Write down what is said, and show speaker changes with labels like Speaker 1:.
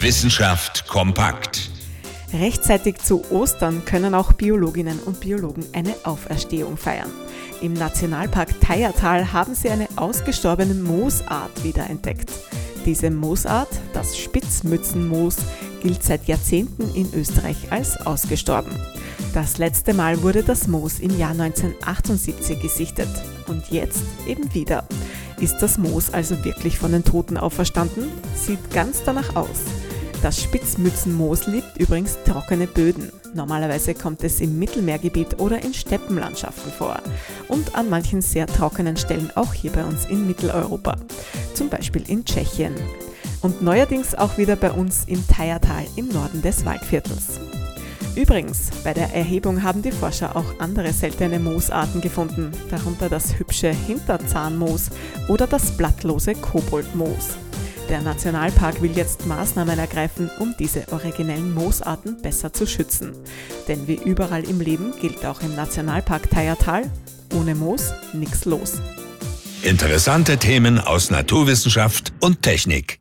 Speaker 1: Wissenschaft kompakt.
Speaker 2: Rechtzeitig zu Ostern können auch Biologinnen und Biologen eine Auferstehung feiern. Im Nationalpark Teiertal haben sie eine ausgestorbene Moosart wiederentdeckt. Diese Moosart, das Spitzmützenmoos, gilt seit Jahrzehnten in Österreich als ausgestorben. Das letzte Mal wurde das Moos im Jahr 1978 gesichtet und jetzt eben wieder. Ist das Moos also wirklich von den Toten auferstanden? Sieht ganz danach aus. Das Spitzmützenmoos liebt übrigens trockene Böden. Normalerweise kommt es im Mittelmeergebiet oder in Steppenlandschaften vor und an manchen sehr trockenen Stellen auch hier bei uns in Mitteleuropa, zum Beispiel in Tschechien. Und neuerdings auch wieder bei uns im Teiertal im Norden des Waldviertels. Übrigens, bei der Erhebung haben die Forscher auch andere seltene Moosarten gefunden, darunter das hübsche Hinterzahnmoos oder das blattlose Koboldmoos. Der Nationalpark will jetzt Maßnahmen ergreifen, um diese originellen Moosarten besser zu schützen. Denn wie überall im Leben gilt auch im Nationalpark Teiertal, ohne Moos nichts los.
Speaker 1: Interessante Themen aus Naturwissenschaft und Technik.